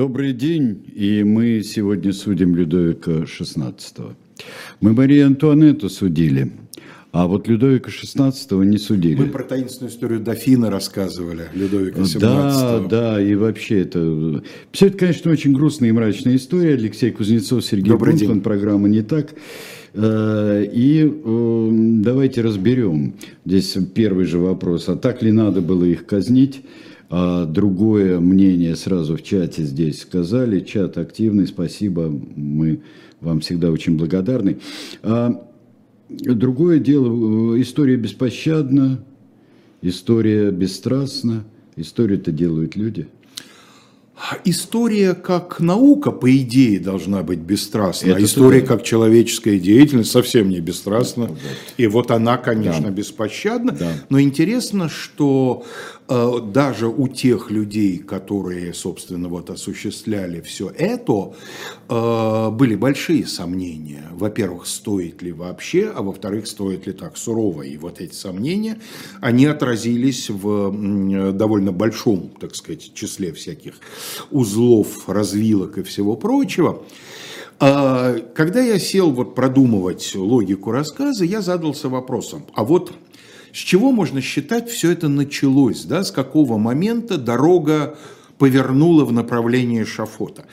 Добрый день, и мы сегодня судим Людовика XVI. Мы Марию Антуанетту судили, а вот Людовика XVI не судили. Мы про таинственную историю Дофина рассказывали, Людовика XVII. Да, да, и вообще это... Все это, конечно, очень грустная и мрачная история. Алексей Кузнецов, Сергей Добрый Бунтман, день. программа «Не так». Э, И э, давайте разберем. Здесь первый же вопрос. А так ли надо было их казнить? А другое мнение сразу в чате здесь сказали. Чат активный, спасибо. Мы вам всегда очень благодарны. А другое дело, э, история беспощадна, история бесстрастна. Историю-то делают люди. История как наука, по идее, должна быть бесстрастна. Это история да. как человеческая деятельность совсем не бесстрастна. И вот она, конечно, Да. беспощадна. Да. Но интересно, что даже у тех людей, которые, собственно, вот осуществляли все это, э, были большие сомнения. Во-первых, стоит ли вообще, а во-вторых, стоит ли так сурово. И вот эти сомнения, они отразились в довольно большом, так сказать, числе всяких узлов, развилок и всего прочего. А, Когда я сел вот продумывать логику рассказа, я задался вопросом, а вот с чего можно считать все это началось, да, с какого момента дорога повернула в направлении шафота.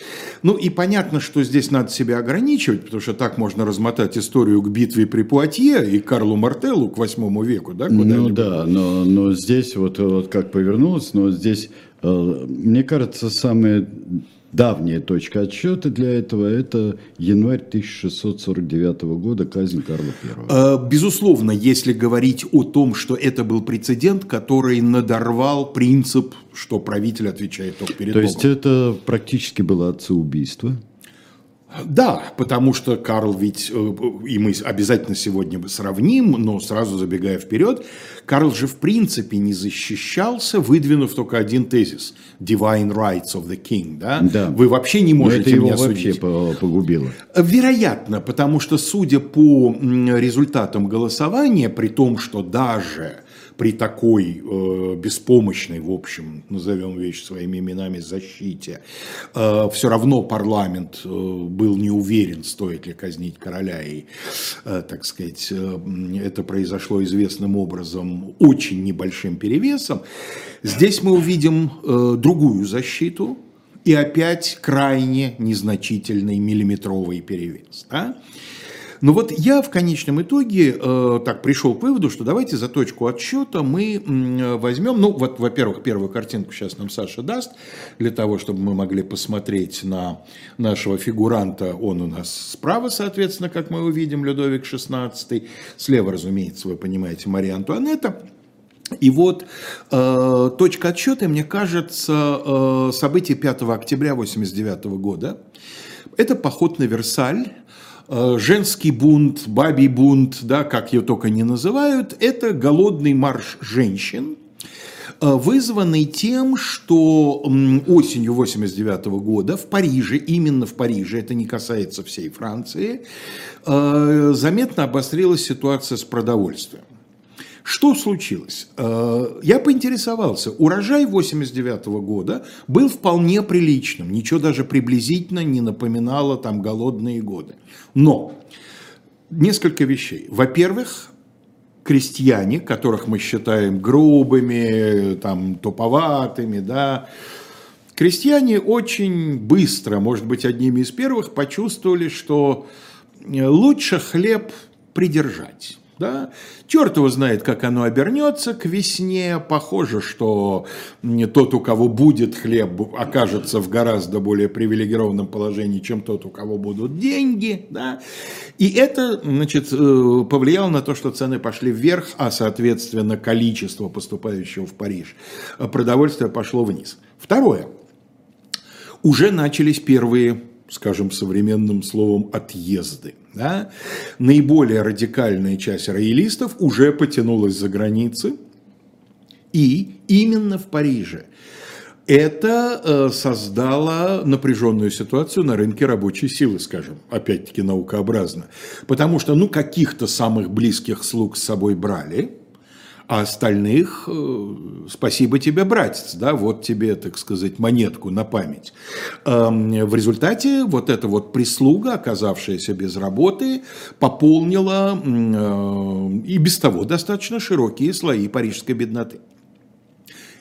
Ну и понятно, что здесь надо себя ограничивать, потому что так можно размотать историю к битве при Пуатье и Карлу Мартеллу к восьмому веку, да, Ну да, но, но здесь вот, вот как повернулось, но здесь, мне кажется, самая давняя точка отсчета для этого – это январь 1649 года, казнь Карла I. Э, Безусловно, если говорить о том, что это был прецедент, который надорвал принцип, что правитель отвечает только перед То Богом. есть это практически было отцеубийство. Да, потому что Карл ведь, э, и мы обязательно сегодня сравним, но сразу забегая вперед, Карл же в принципе не защищался, выдвинув только один тезис – divine rights of the king, да? Да. Вы вообще не Но можете это его меня вообще судить. по- погубило. Вероятно, потому что, судя по результатам голосования, при том, что даже при такой э, беспомощной, в общем, назовем вещи своими именами, защите, все равно парламент э, был не уверен, стоит ли казнить короля. И, э, так сказать, э, это произошло известным образом очень небольшим перевесом. Здесь мы увидим э, другую защиту, и опять крайне незначительный миллиметровый перевес. да? Но вот я в конечном итоге э, так пришел к выводу, что давайте за точку отсчета мы м, возьмем, ну вот, во-первых, первую картинку сейчас нам Саша даст, для того, чтобы мы могли посмотреть на нашего фигуранта, он у нас справа, соответственно, как мы увидим, Людовик XVI, слева, разумеется, вы понимаете, Мария Антуанетта. И вот э, точка отсчета, мне кажется, э, событие 5 октября 1989 года. Это поход на Версаль, э, женский бунт, бабий бунт, да, как ее только не называют. Это голодный марш женщин, э, вызванный тем, что осенью 89 года в Париже, именно в Париже, это не касается всей Франции, э, заметно обострилась ситуация с продовольствием. Что случилось? Э, Я поинтересовался. Урожай 89 года был вполне приличным. Ничего даже приблизительно не напоминало там голодные годы. Но несколько вещей. Во-первых, крестьяне, которых мы считаем грубыми, там, туповатыми, да, крестьяне очень быстро, может быть, одними из первых почувствовали, что э, лучше хлеб придержать. Да? Черт его знает, как оно обернется к весне. Похоже, что тот, у кого будет хлеб, окажется в гораздо более привилегированном положении, чем тот, у кого будут деньги. Да? И это значит, э, повлияло на то, что цены пошли вверх, а, соответственно, количество поступающего в Париж э, продовольствия пошло вниз. Второе уже начались первые, скажем, современным словом, отъезды. Да? Наиболее радикальная часть роялистов уже потянулась за границы, и именно в Париже. Это э, создало напряженную ситуацию на рынке рабочей силы, скажем, опять-таки наукообразно. Потому что, ну, каких-то самых близких слуг с собой брали, а остальных э, спасибо тебе, братец, да, вот тебе, так сказать, монетку на память. Э, в результате вот эта вот прислуга, оказавшаяся без работы, пополнила э, и без того достаточно широкие слои парижской бедноты.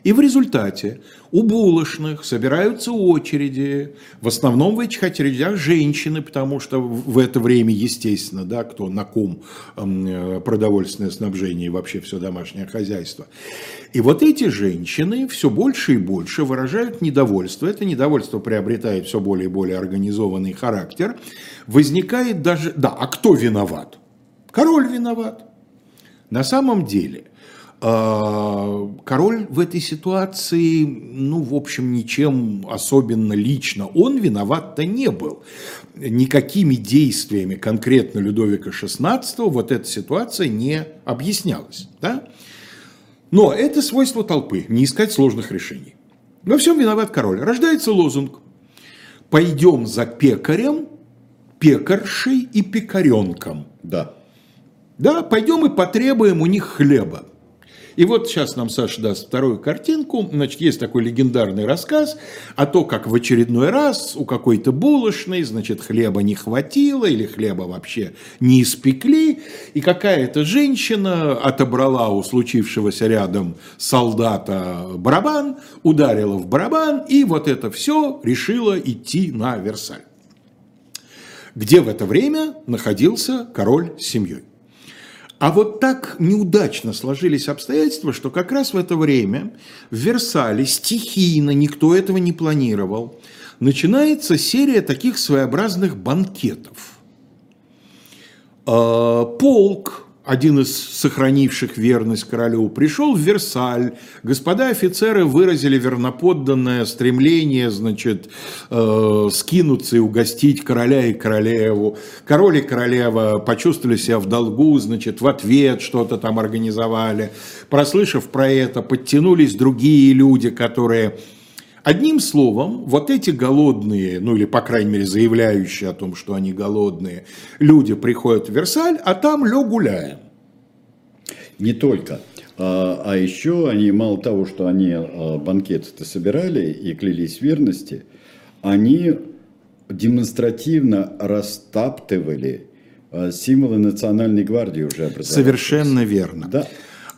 И в результате у булочных собираются очереди, в основном в этих очередях женщины, потому что в это время, естественно, да, кто на ком э, продовольственное снабжение и вообще все домашнее хозяйство. И вот эти женщины все больше и больше выражают недовольство. Это недовольство приобретает все более и более организованный характер. Возникает даже... Да, а кто виноват? Король виноват. На самом деле – король в этой ситуации, ну, в общем, ничем особенно лично он виноват-то не был. Никакими действиями конкретно Людовика XVI вот эта ситуация не объяснялась. Да? Но это свойство толпы, не искать сложных решений. Во всем виноват король. Рождается лозунг «Пойдем за пекарем, пекаршей и пекаренком». Да. Да, пойдем и потребуем у них хлеба. И вот сейчас нам Саша даст вторую картинку. Значит, есть такой легендарный рассказ о том, как в очередной раз у какой-то булочной, значит, хлеба не хватило или хлеба вообще не испекли, и какая-то женщина отобрала у случившегося рядом солдата барабан, ударила в барабан, и вот это все решила идти на Версаль где в это время находился король с семьей. А вот так неудачно сложились обстоятельства, что как раз в это время в Версале стихийно, никто этого не планировал, начинается серия таких своеобразных банкетов. А, полк один из сохранивших верность королю, пришел в Версаль. Господа офицеры выразили верноподданное стремление, значит, э, скинуться и угостить короля и королеву. Король и королева почувствовали себя в долгу, значит, в ответ что-то там организовали. Прослышав про это, подтянулись другие люди, которые Одним словом, вот эти голодные, ну или, по крайней мере, заявляющие о том, что они голодные, люди приходят в Версаль, а там лё гуляем. Не только. А, а еще они, мало того, что они а, банкеты-то собирали и клялись верности, они демонстративно растаптывали а, символы национальной гвардии уже Совершенно верно. Да.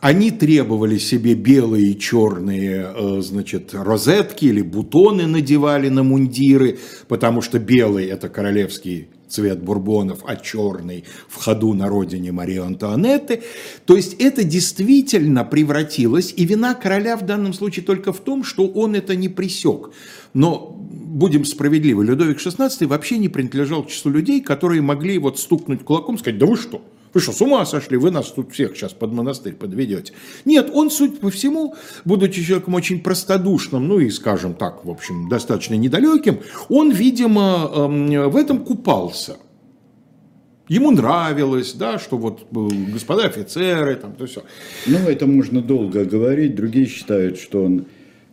Они требовали себе белые и черные, э, значит, розетки или бутоны надевали на мундиры, потому что белый – это королевский цвет бурбонов, а черный в ходу на родине Марии Антуанетты. То есть это действительно превратилось, и вина короля в данном случае только в том, что он это не присек. Но будем справедливы, Людовик XVI вообще не принадлежал к числу людей, которые могли вот стукнуть кулаком и сказать, да вы что, вы что, с ума сошли? Вы нас тут всех сейчас под монастырь подведете. Нет, он, суть по всему, будучи человеком очень простодушным, ну и, скажем так, в общем, достаточно недалеким, он, видимо, эм, в этом купался. Ему нравилось, да, что вот э, господа офицеры, там, то все. Ну, это можно долго говорить. Другие считают, что он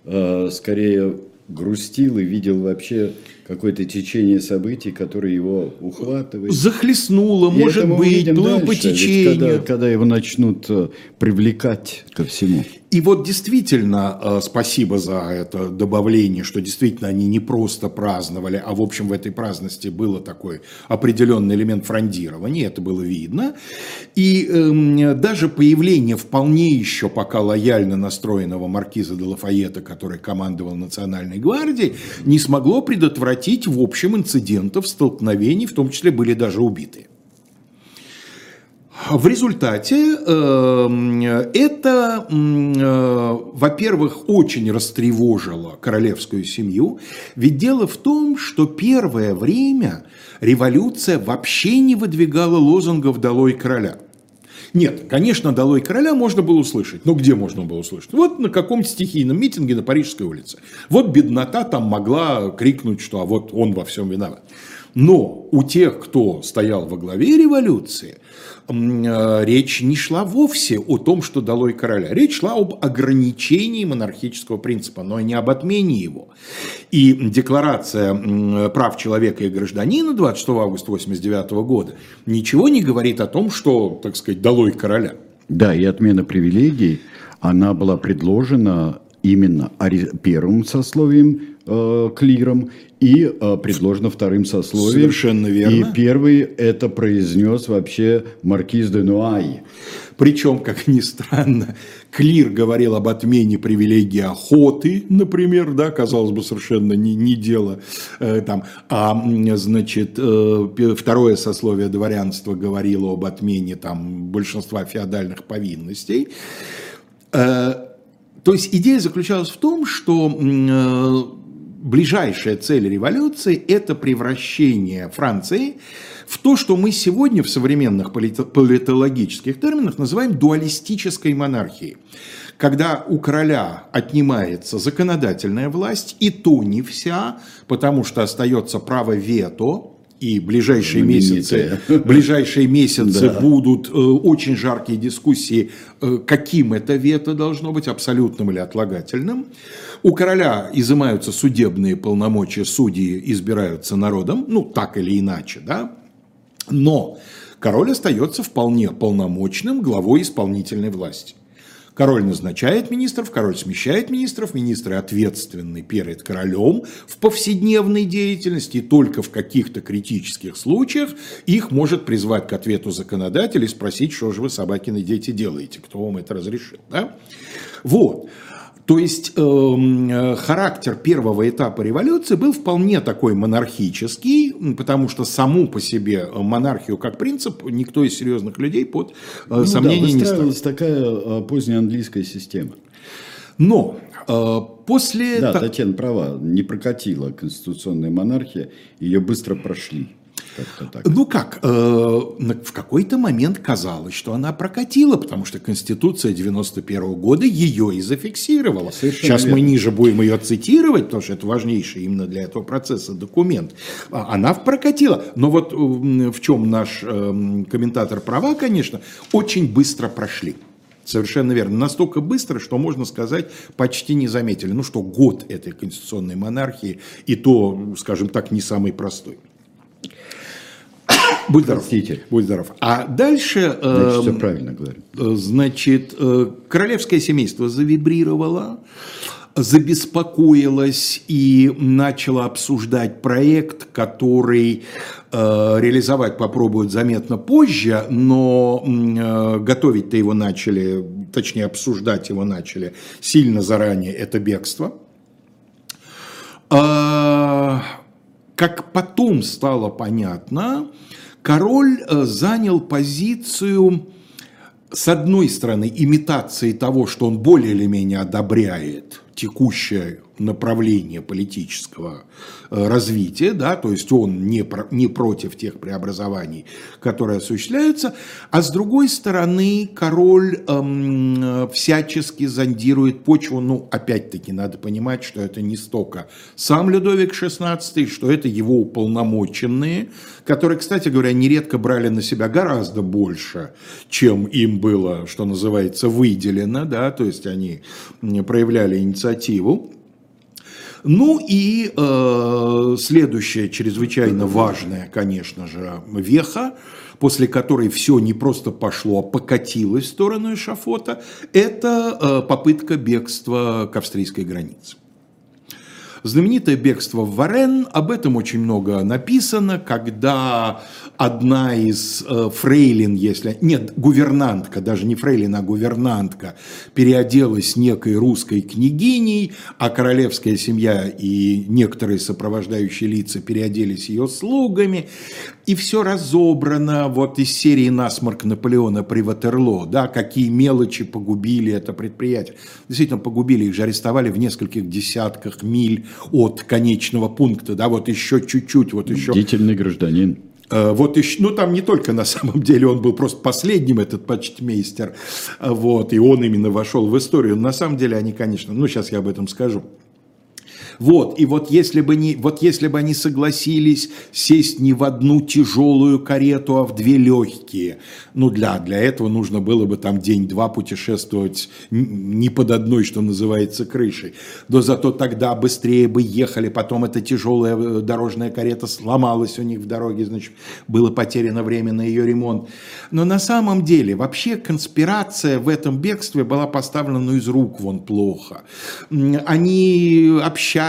э, скорее грустил и видел вообще какое-то течение событий, которое его ухватывает. Захлестнуло, и может быть, плыл по течению. Когда, когда его начнут э, привлекать ко всему. И вот действительно, э, спасибо за это добавление, что действительно они не просто праздновали, а в общем в этой праздности было такой определенный элемент фрондирования, это было видно. И э, даже появление вполне еще пока лояльно настроенного маркиза де Лафайета, который командовал Национальной гвардией, не смогло предотвратить в общем инцидентов, столкновений, в том числе были даже убиты. В результате эм, это, э, во-первых, очень растревожило королевскую семью, ведь дело в том, что первое время революция вообще не выдвигала лозунгов «Долой короля». Нет, конечно, «Долой короля» можно было услышать. Но где можно было услышать? Вот на каком-то стихийном митинге на Парижской улице. Вот беднота там могла крикнуть, что а вот он во всем виноват. Но у тех, кто стоял во главе революции, речь не шла вовсе о том, что долой короля. Речь шла об ограничении монархического принципа, но не об отмене его. И декларация прав человека и гражданина 26 августа 1989 года ничего не говорит о том, что, так сказать, долой короля. Да, и отмена привилегий, она была предложена именно первым сословием э, клиром и э, предложено вторым сословием. Совершенно верно. И первый это произнес вообще маркиз де Нуай. Причем, как ни странно, Клир говорил об отмене привилегии охоты, например, да, казалось бы, совершенно не, не дело э, там. А, значит, э, второе сословие дворянства говорило об отмене там большинства феодальных повинностей. Э, то есть идея заключалась в том, что э, ближайшая цель революции – это превращение Франции в то, что мы сегодня в современных политологических терминах называем дуалистической монархией. Когда у короля отнимается законодательная власть, и то не вся, потому что остается право вето, и ближайшие месяцы, ближайшие месяцы да. будут э, очень жаркие дискуссии, э, каким это вето должно быть, абсолютным или отлагательным. У короля изымаются судебные полномочия, судьи избираются народом, ну так или иначе, да. Но король остается вполне полномочным главой исполнительной власти. Король назначает министров, король смещает министров, министры ответственны перед королем в повседневной деятельности, и только в каких-то критических случаях их может призвать к ответу законодатель и спросить, что же вы, собакины дети, делаете, кто вам это разрешил. Да? Вот. То есть эм, э, характер первого этапа революции был вполне такой монархический, потому что саму по себе монархию как принцип никто из серьезных людей под э, ну, сомнение да, не ставил. такая э, поздняя английская система. Но э, после... Да, Татьяна права, не прокатила конституционная монархия, ее быстро прошли. Так. Ну как, э, в какой-то момент казалось, что она прокатила, потому что Конституция 91 года ее и зафиксировала. Совершенно Сейчас верно. мы ниже будем ее цитировать, потому что это важнейший именно для этого процесса документ. А, она прокатила. Но вот в чем наш э, комментатор права, конечно, очень быстро прошли. Совершенно верно. Настолько быстро, что можно сказать, почти не заметили. Ну что, год этой конституционной монархии, и то, скажем так, не самый простой. Будь здоров. Простите. Будь здоров. А дальше... Значит, все эм, правильно говорю. Э, значит, э, королевское семейство завибрировало, забеспокоилось и начало обсуждать проект, который э, реализовать попробуют заметно позже, но готовить-то его начали, точнее обсуждать его начали сильно заранее, это бегство. Э, как потом стало понятно, король э, занял позицию, с одной стороны, имитации того, что он более или менее одобряет текущее направление политического э, развития, да, то есть он не, про, не против тех преобразований, которые осуществляются, а с другой стороны король эм, всячески зондирует почву, ну, опять-таки, надо понимать, что это не столько сам Людовик XVI, что это его уполномоченные, которые, кстати говоря, нередко брали на себя гораздо больше, чем им было, что называется, выделено, да, то есть они проявляли инициативу. Ну и э, следующая чрезвычайно важная, конечно же, веха, после которой все не просто пошло, а покатилось в сторону эшафота, это э, попытка бегства к австрийской границе. Знаменитое бегство в Варен, об этом очень много написано, когда одна из э, фрейлин, если... Нет, гувернантка, даже не фрейлин, а гувернантка, переоделась некой русской княгиней, а королевская семья и некоторые сопровождающие лица переоделись ее слугами и все разобрано вот из серии «Насморк Наполеона при Ватерло», да, какие мелочи погубили это предприятие. Действительно, погубили, их же арестовали в нескольких десятках миль от конечного пункта, да, вот еще чуть-чуть, вот еще... Бдительный гражданин. Э, вот еще, ну там не только на самом деле он был просто последним, этот почтмейстер, вот, и он именно вошел в историю. На самом деле они, конечно, ну сейчас я об этом скажу. Вот, и вот если бы, не, вот если бы они согласились сесть не в одну тяжелую карету, а в две легкие, ну, для, для этого нужно было бы там день-два путешествовать не под одной, что называется, крышей. Но зато тогда быстрее бы ехали, потом эта тяжелая э, дорожная карета сломалась у них в дороге, значит, было потеряно время на ее ремонт. Но на самом деле вообще конспирация в этом бегстве была поставлена из рук вон плохо. Они общались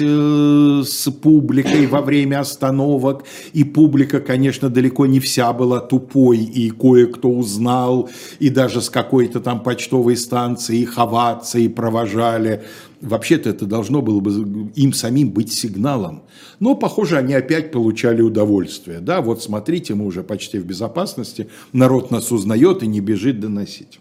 э, с публикой во время остановок, и публика, конечно, далеко не вся была тупой, и кое-кто узнал, и даже с какой-то там почтовой станции их овации провожали. Вообще-то это должно было бы им самим быть сигналом. Но, похоже, они опять получали удовольствие. Да, вот смотрите, мы уже почти в безопасности, народ нас узнает и не бежит доносить.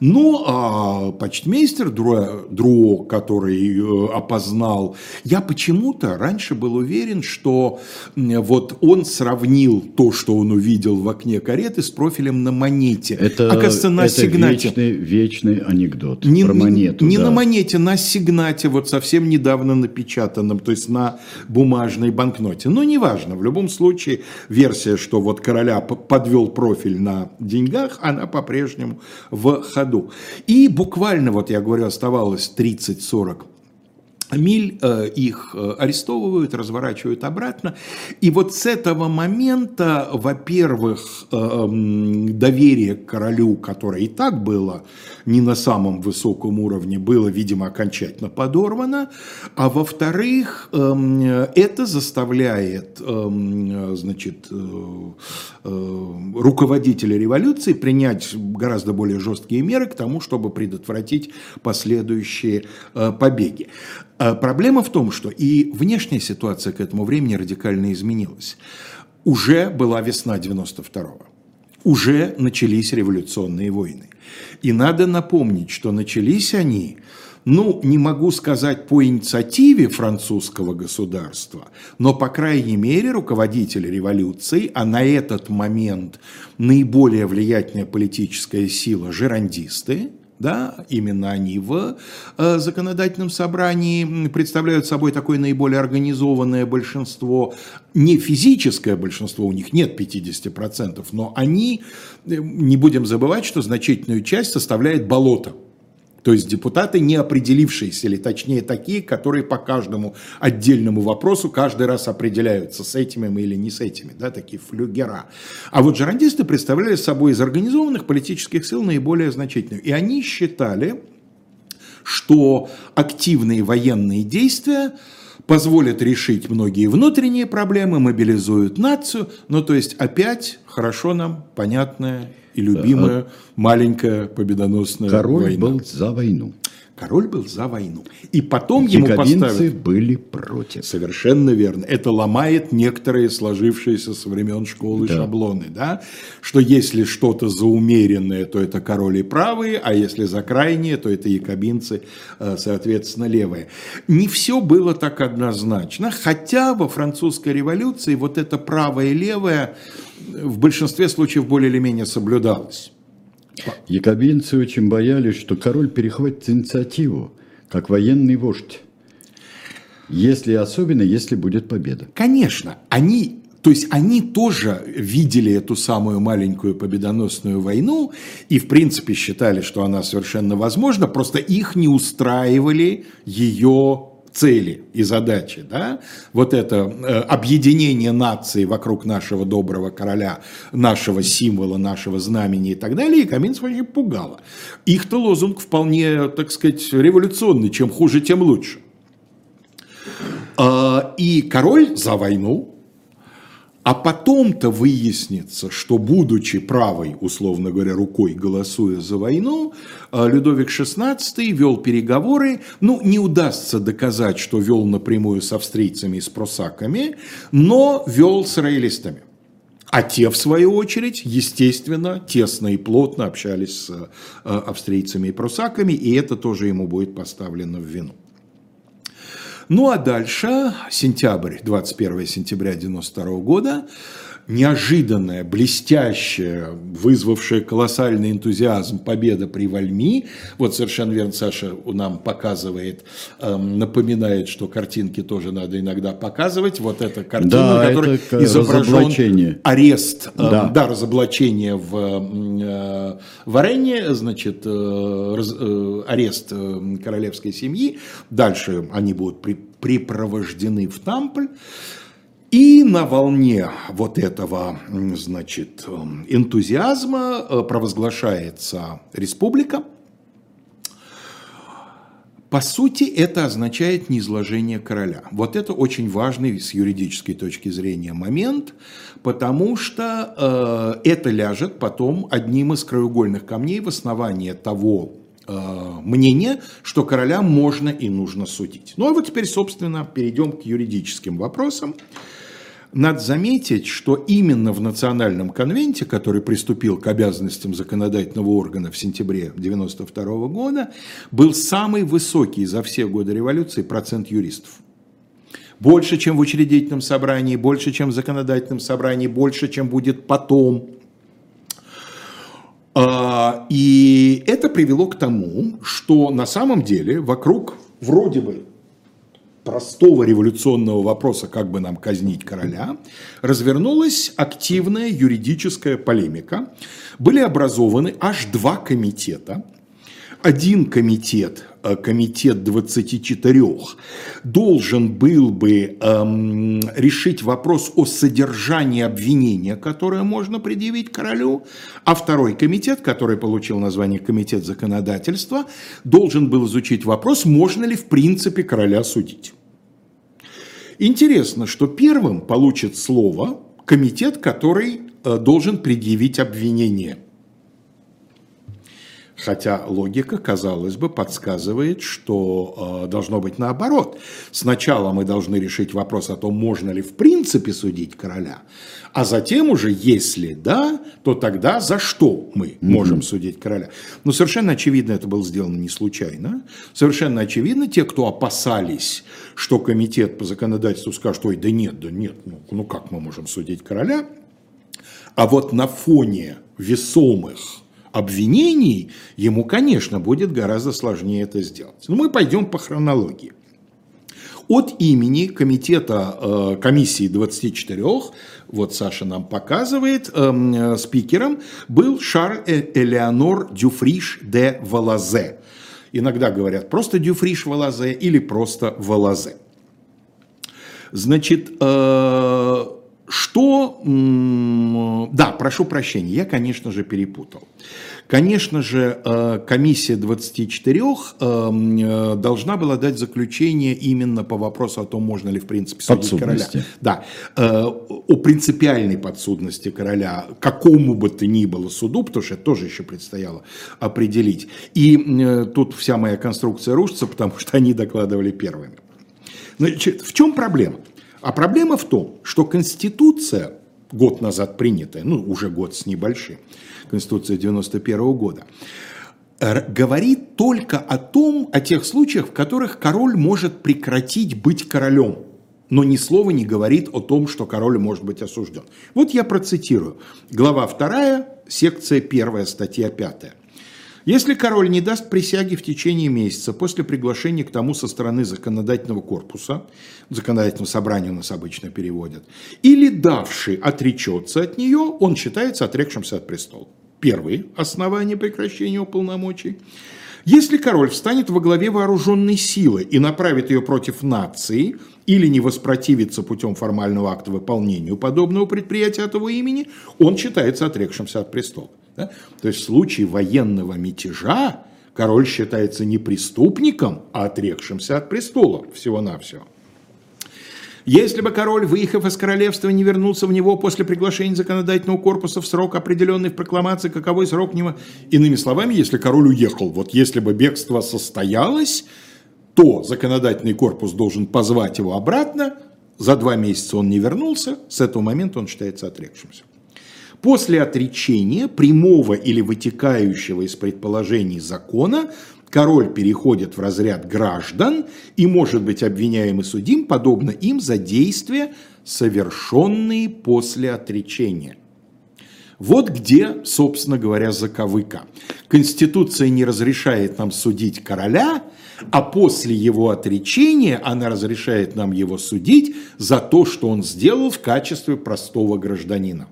Но а, почтмейстер Друо, Друо, который э, опознал, я почему-то раньше был уверен, что вот он сравнил то, что он увидел в окне кареты с профилем на монете. Это, Оказывается, на это сигнате. Вечный, вечный анекдот не, про монету. Не, не да. на монете, на сигнате, вот совсем недавно напечатанном, то есть на бумажной банкноте. Но неважно, в любом случае версия, что вот короля подвел профиль на деньгах, она по-прежнему в ходу году. И буквально, вот я говорю, оставалось 30-40 миль, э, их э, арестовывают, разворачивают обратно. И вот с этого момента, во-первых, э, доверие к королю, которое и так было не на самом высоком уровне, было, видимо, окончательно подорвано. А во-вторых, это заставляет значит, руководителя революции принять гораздо более жесткие меры к тому, чтобы предотвратить последующие побеги. А проблема в том, что и внешняя ситуация к этому времени радикально изменилась. Уже была весна 92-го. Уже начались революционные войны. И надо напомнить, что начались они, ну, не могу сказать по инициативе французского государства, но, по крайней мере, руководители революции, а на этот момент наиболее влиятельная политическая сила – жерандисты, да, именно они в э, законодательном собрании представляют собой такое наиболее организованное большинство, не физическое большинство, у них нет 50%, но они, э, не будем забывать, что значительную часть составляет болото – то есть депутаты не определившиеся, или точнее такие, которые по каждому отдельному вопросу каждый раз определяются, с этими мы или не с этими, да, такие флюгера. А вот жерандисты представляли собой из организованных политических сил наиболее значительную. И они считали, что активные военные действия позволят решить многие внутренние проблемы, мобилизуют нацию, ну то есть опять хорошо нам понятная и любимая а, маленькая победоносная король война. был за войну. Король был за войну. И потом ему поставили... были против. Совершенно верно. Это ломает некоторые сложившиеся со времен школы да. шаблоны. Да? Что если что-то за умеренное, то это короли правые, а если за крайние, то это якобинцы, э, соответственно, левые. Не все было так однозначно. Хотя во французской революции вот это правое и левое в большинстве случаев более или менее соблюдалось. Якобинцы очень боялись, что король перехватит инициативу, как военный вождь. Если особенно, если будет победа. Конечно, они, то есть они тоже видели эту самую маленькую победоносную войну и, в принципе, считали, что она совершенно возможна, просто их не устраивали ее цели и задачи, да, вот это э, объединение нации вокруг нашего доброго короля, нашего символа, нашего знамени и так далее, и Каминцев очень пугало. Их-то лозунг вполне, так сказать, революционный, чем хуже, тем лучше. А, и король за войну, а потом-то выяснится, что, будучи правой, условно говоря, рукой, голосуя за войну, э, Людовик XVI вел переговоры. Ну, не удастся доказать, что вел напрямую с австрийцами и с прусаками, но вел с роялистами. А те, в свою очередь, естественно, тесно и плотно общались с э, австрийцами и прусаками, и это тоже ему будет поставлено в вину. Ну а дальше, сентябрь, 21 сентября 1992 года, неожиданная, блестящая, вызвавшая колоссальный энтузиазм победа при Вальми. Вот совершенно верно Саша нам показывает, эм, напоминает, что картинки тоже надо иногда показывать. Вот эта картина, да, на которой это изображен арест, эм, да. да, разоблачение в э, Варене, значит, э, э, арест королевской семьи. Дальше они будут при, припровождены в Тампль. И на волне вот этого, значит, энтузиазма э, провозглашается республика. По сути, это означает неизложение короля. Вот это очень важный с юридической точки зрения момент, потому что э, это ляжет потом одним из краеугольных камней в основании того э, мнения, что короля можно и нужно судить. Ну а вот теперь, собственно, перейдем к юридическим вопросам. Надо заметить, что именно в Национальном конвенте, который приступил к обязанностям законодательного органа в сентябре 1992 года, был самый высокий за все годы революции процент юристов. Больше, чем в учредительном собрании, больше, чем в законодательном собрании, больше, чем будет потом. А, и это привело к тому, что на самом деле вокруг вроде бы простого революционного вопроса, как бы нам казнить короля, развернулась активная юридическая полемика. Были образованы аж два комитета. Один комитет, э, комитет 24, должен был бы эм, решить вопрос о содержании обвинения, которое можно предъявить королю, а второй комитет, который получил название Комитет законодательства, должен был изучить вопрос, можно ли в принципе короля судить. Интересно, что первым получит слово комитет, который э, должен предъявить обвинение. Хотя логика, казалось бы, подсказывает, что э, должно быть наоборот. Сначала мы должны решить вопрос о том, можно ли в принципе судить короля, а затем уже, если да, то тогда за что мы можем mm-hmm. судить короля. Но совершенно очевидно, это было сделано не случайно. Совершенно очевидно, те, кто опасались, что комитет по законодательству скажет, ой, да нет, да нет, ну, ну как мы можем судить короля, а вот на фоне весомых обвинений, ему, конечно, будет гораздо сложнее это сделать. Но мы пойдем по хронологии. От имени комитета э, комиссии 24, вот Саша нам показывает, э, спикером был Шарль э, Элеонор Дюфриш де Валазе. Иногда говорят просто Дюфриш Валазе или просто Валазе. Значит, что... Да, прошу прощения, я, конечно же, перепутал. Конечно же, э, комиссия 24 эм, э, должна была дать заключение именно по вопросу о том, можно ли в принципе судить короля. Да, э, о принципиальной подсудности короля, какому бы то ни было суду, потому что это тоже еще предстояло определить. И тут вся моя конструкция рушится, потому что они докладывали первыми. Значит, в чем проблема? А проблема в том, что Конституция, год назад принятая, ну уже год с небольшим, Конституция 91 года, говорит только о том, о тех случаях, в которых король может прекратить быть королем, но ни слова не говорит о том, что король может быть осужден. Вот я процитирую. Глава 2, секция 1, статья 5. Если король не даст присяги в течение месяца после приглашения к тому со стороны законодательного корпуса, законодательного собрания у нас обычно переводят, или давший отречется от нее, он считается отрекшимся от престола. Первое основание прекращения полномочий. Если король встанет во главе вооруженной силы и направит ее против нации или не воспротивится путем формального акта выполнению подобного предприятия от его имени, он считается отрекшимся от престола. Да? То есть в случае военного мятежа король считается не преступником, а отрекшимся от престола всего-навсего. Если бы король, выехав из королевства, не вернулся в него после приглашения законодательного корпуса в срок, определенный в прокламации, каковой срок него... Иными словами, если король уехал, вот если бы бегство состоялось, то законодательный корпус должен позвать его обратно, за два месяца он не вернулся, с этого момента он считается отрекшимся. После отречения, прямого или вытекающего из предположений закона, король переходит в разряд граждан и может быть обвиняем и судим, подобно им, за действия, совершенные после отречения. Вот где, собственно говоря, заковыка. Конституция не разрешает нам судить короля, а после его отречения она разрешает нам его судить за то, что он сделал в качестве простого гражданина.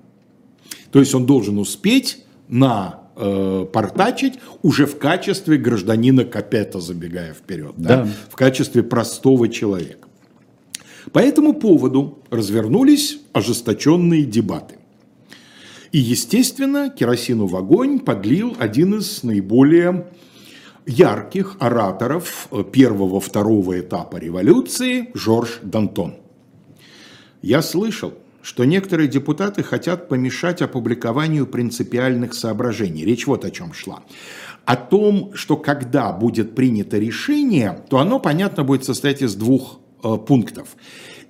То есть он должен успеть на э, портачить уже в качестве гражданина Капета, забегая вперед, да. Да, в качестве простого человека. По этому поводу развернулись ожесточенные дебаты. И, естественно, керосину в огонь подлил один из наиболее ярких ораторов первого-второго этапа революции Жорж Дантон. Я слышал, что некоторые депутаты хотят помешать опубликованию принципиальных соображений. Речь вот о чем шла. О том, что когда будет принято решение, то оно, понятно, будет состоять из двух э, пунктов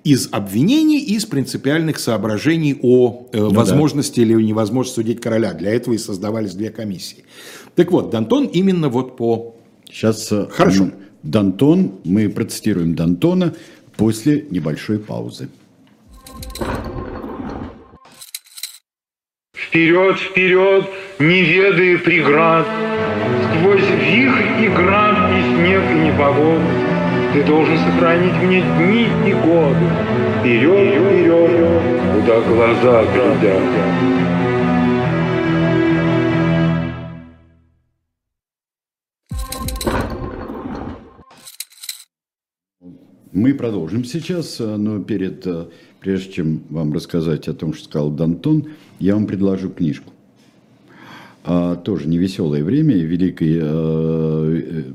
из обвинений и из принципиальных соображений о э, ну, возможности да. или невозможности судить короля. Для этого и создавались две комиссии. Так вот, Дантон именно вот по... Сейчас э, Хорошо. Дантон, мы процитируем Дантона после небольшой паузы. Вперед, вперед, не ведая преград, Сквозь вихрь и град, и снег, и непогоду, ты должен сохранить мне дни и годы. Вперед, вперед, куда глаза глядят. Мы продолжим сейчас, но перед, прежде чем вам рассказать о том, что сказал Дантон, я вам предложу книжку. А, тоже невеселое время, великой э,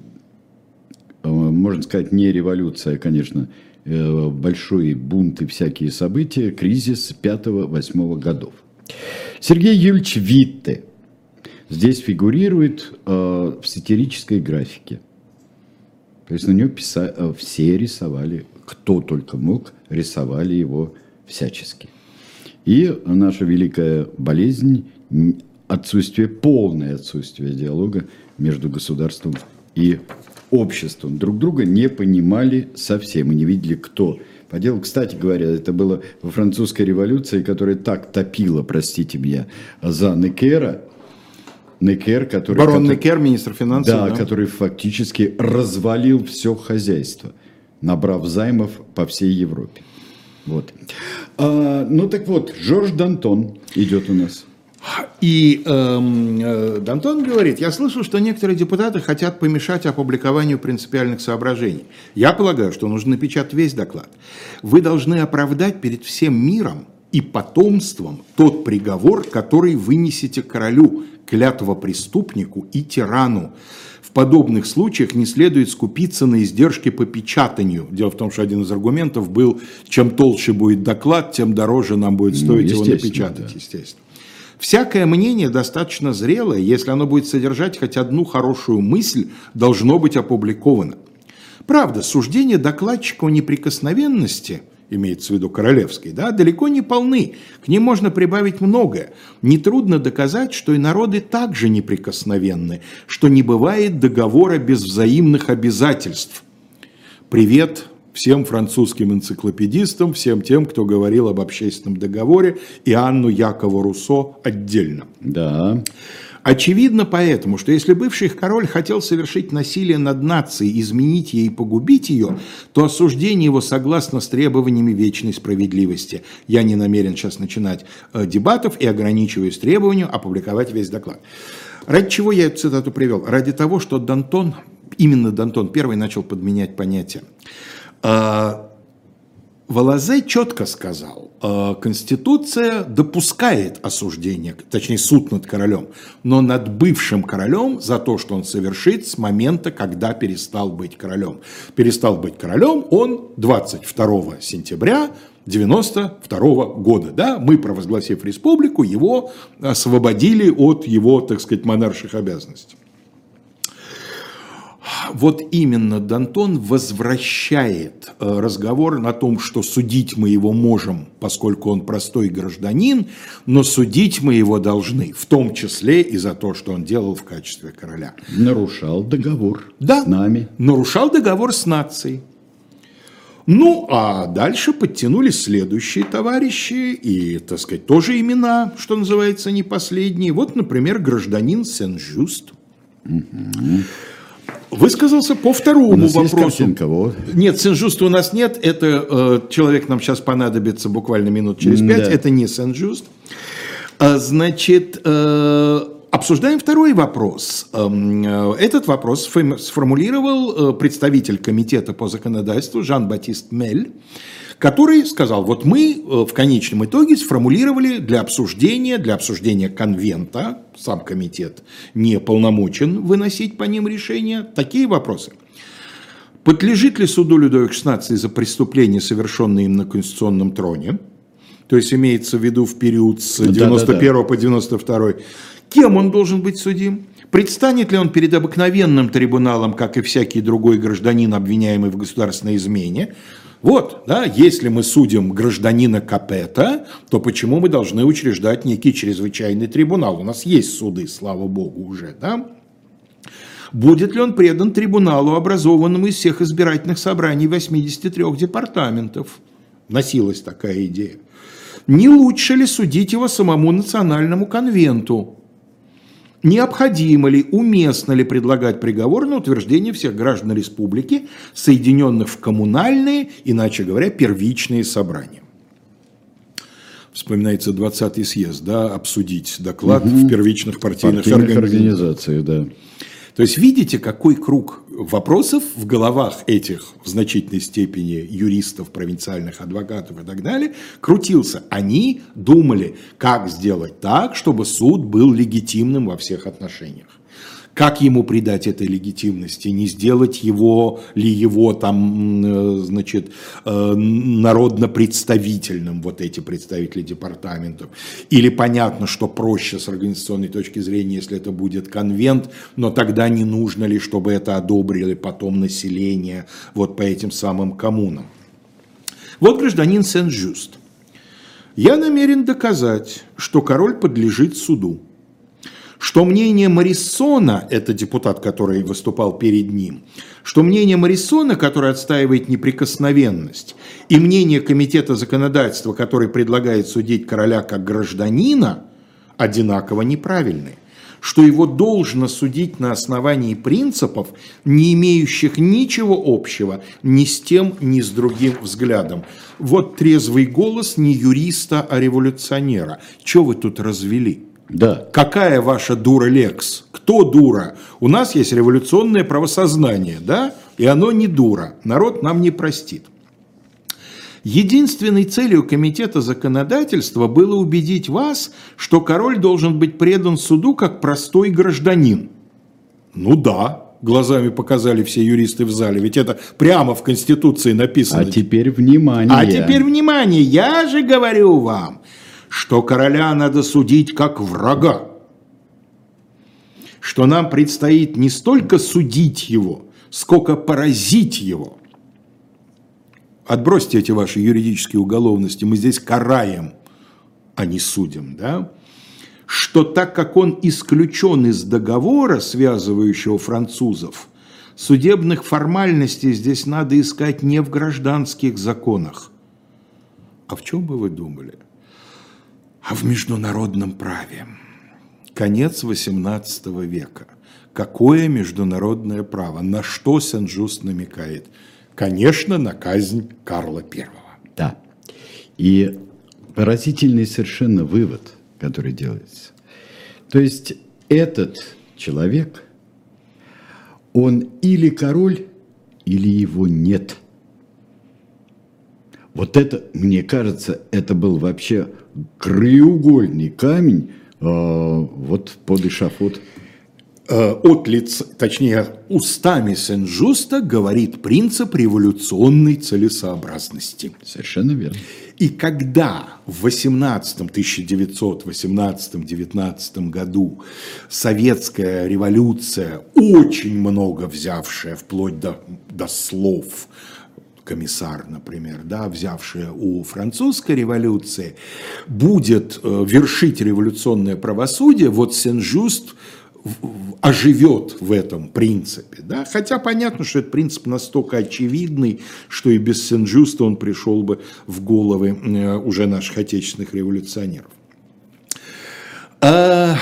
Э, можно сказать, не революция, конечно, э, большой бунт и всякие события, кризис 5-8 годов. Сергей Юльевич Витте здесь фигурирует э, в сатирической графике. То есть на него писа... все рисовали, кто только мог, рисовали его всячески. И наша великая болезнь – отсутствие, полное отсутствие диалога между государством и обществом друг друга не понимали совсем и не видели, кто по делу. Кстати говоря, это было во французской революции, которая так топила, простите меня, за Некера, Некер, который... Барон который, Некер, министр финансов. Да, да, который фактически развалил все хозяйство, набрав займов по всей Европе. Вот. А, ну так вот, Жорж Дантон идет у нас. И эм, э, Дантон говорит, я слышал, что некоторые депутаты хотят помешать опубликованию принципиальных соображений. Я полагаю, что нужно напечатать весь доклад. Вы должны оправдать перед всем миром и потомством тот приговор, который вынесете королю, клятого преступнику и тирану. В подобных случаях не следует скупиться на издержки по печатанию. Дело в том, что один из аргументов был, чем толще будет доклад, тем дороже нам будет ну, стоить ну, его напечатать, да. естественно. Всякое мнение достаточно зрелое, если оно будет содержать хоть одну хорошую мысль, должно быть опубликовано. Правда, суждения докладчика о неприкосновенности, имеется в виду королевской, да, далеко не полны. К ним можно прибавить многое. Нетрудно доказать, что и народы также неприкосновенны, что не бывает договора без взаимных обязательств. Привет всем французским энциклопедистам, всем тем, кто говорил об общественном договоре, и Анну Якову Руссо отдельно. Да. Очевидно поэтому, что если бывший король хотел совершить насилие над нацией, изменить ей и погубить ее, то осуждение его согласно с требованиями вечной справедливости. Я не намерен сейчас начинать э, дебатов и ограничиваюсь требованию опубликовать весь доклад. Ради чего я эту цитату привел? Ради того, что Дантон, именно Дантон первый начал подменять понятия. А, Валазе четко сказал, Конституция допускает осуждение, точнее суд над королем, но над бывшим королем за то, что он совершит с момента, когда перестал быть королем. Перестал быть королем он 22 сентября 92 года. Да? Мы, провозгласив республику, его освободили от его, так сказать, монарших обязанностей. Вот именно Дантон возвращает э, разговор на том, что судить мы его можем, поскольку он простой гражданин, но судить мы его должны, в том числе и за то, что он делал в качестве короля. Нарушал договор Да, с нами. нарушал договор с нацией. Ну, а дальше подтянулись следующие товарищи, и, так сказать, тоже имена, что называется, не последние. Вот, например, гражданин Сен-Жюст. Высказался по У второму нас есть вопросу. картинка, вот. Нет, Сен-Жуста у нас нет. Это э, человек нам сейчас понадобится буквально минут через пять. да. Это не Сен-Жуст. А, Значит, э, обсуждаем второй вопрос. Эм, э, Этот вопрос сформулировал э, представитель комитета по законодательству Жан-Батист Мель, который сказал, вот мы э, в конечном итоге сформулировали для обсуждения, для обсуждения конвента, сам комитет не полномочен выносить по ним решения, такие вопросы. Подлежит ли суду Людовик XVI за преступления, совершенные им на конституционном троне? То есть имеется в виду в период с Да-да-да. 91 по 92. Кем он должен быть судим? Предстанет ли он перед обыкновенным трибуналом, как и всякий другой гражданин, обвиняемый в государственной измене? Вот, да, если мы судим гражданина Капета, то почему мы должны учреждать некий чрезвычайный трибунал? У нас есть суды, слава богу, уже, да? Будет ли он предан трибуналу, образованному из всех избирательных собраний 83 департаментов? Носилась такая идея. Не лучше ли судить его самому национальному конвенту? Необходимо ли, уместно ли предлагать приговор на утверждение всех граждан республики, соединенных в коммунальные, иначе говоря, первичные собрания? Вспоминается 20-й съезд, да, обсудить доклад в первичных партийных, Партийных организациях, да. То есть видите, какой круг вопросов в головах этих в значительной степени юристов, провинциальных адвокатов и так далее крутился. Они думали, как сделать так, чтобы суд был легитимным во всех отношениях. Как ему придать этой легитимности? Не сделать его ли его там, э, значит, э, народно-представительным, вот эти представители департаментов? Или понятно, что проще с организационной точки зрения, если это будет конвент, но тогда не нужно ли, чтобы это одобрили потом население вот по этим самым коммунам? Вот гражданин Сен-Жюст. Я намерен доказать, что король подлежит суду что мнение Мариссона, это депутат, который выступал перед ним, что мнение Мариссона, который отстаивает неприкосновенность, и мнение Комитета законодательства, который предлагает судить короля как гражданина, одинаково неправильны что его должно судить на основании принципов, не имеющих ничего общего ни с тем, ни с другим взглядом. Вот трезвый голос не юриста, а революционера. Что вы тут развели? Да. Какая ваша дура Лекс? Кто дура? У нас есть революционное правосознание, да? И оно не дура. Народ нам не простит. Единственной целью Комитета законодательства было убедить вас, что король должен быть предан суду как простой гражданин. Ну да, глазами показали все юристы в зале, ведь это прямо в Конституции написано. А теперь внимание. А теперь внимание, я же говорю вам, что короля надо судить как врага. Что нам предстоит не столько судить его, сколько поразить его. Отбросьте эти ваши юридические уголовности, мы здесь караем, а не судим, да? Что так как он исключен из договора, связывающего французов, судебных формальностей здесь надо искать не в гражданских законах. А в чем бы вы думали? А в международном праве. Конец XVIII века. Какое международное право? На что Сен-Жуст намекает? Конечно, на казнь Карла I. Да. И поразительный совершенно вывод, который делается. То есть этот человек, он или король, или его нет. Вот это, мне кажется, это был вообще краеугольный камень э, вот под эшафот. Э, От лица, точнее, устами Сен-Жуста говорит принцип революционной целесообразности. Совершенно верно. И когда в 18 1918-19 году советская революция, очень много взявшая вплоть до, до слов, комиссар, например, да, взявшая у французской революции, будет э, вершить революционное правосудие, вот Сен-Жуст оживет в этом принципе. Да? Хотя понятно, что этот принцип настолько очевидный, что и без Сен-Жуста он пришел бы в головы э, уже наших отечественных революционеров. А,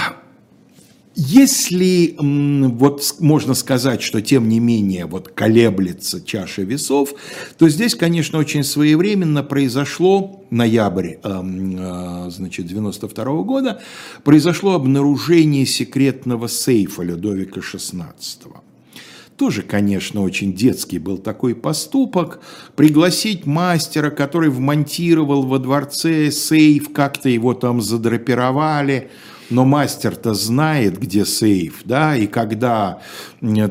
если вот можно сказать, что тем не менее вот колеблется чаша весов, то здесь, конечно, очень своевременно произошло, ноябрь а, значит, 92 -го года, произошло обнаружение секретного сейфа Людовика XVI. Тоже, конечно, очень детский был такой поступок. Пригласить мастера, который вмонтировал во дворце сейф, как-то его там задрапировали – но мастер-то знает, где сейф, да, и когда,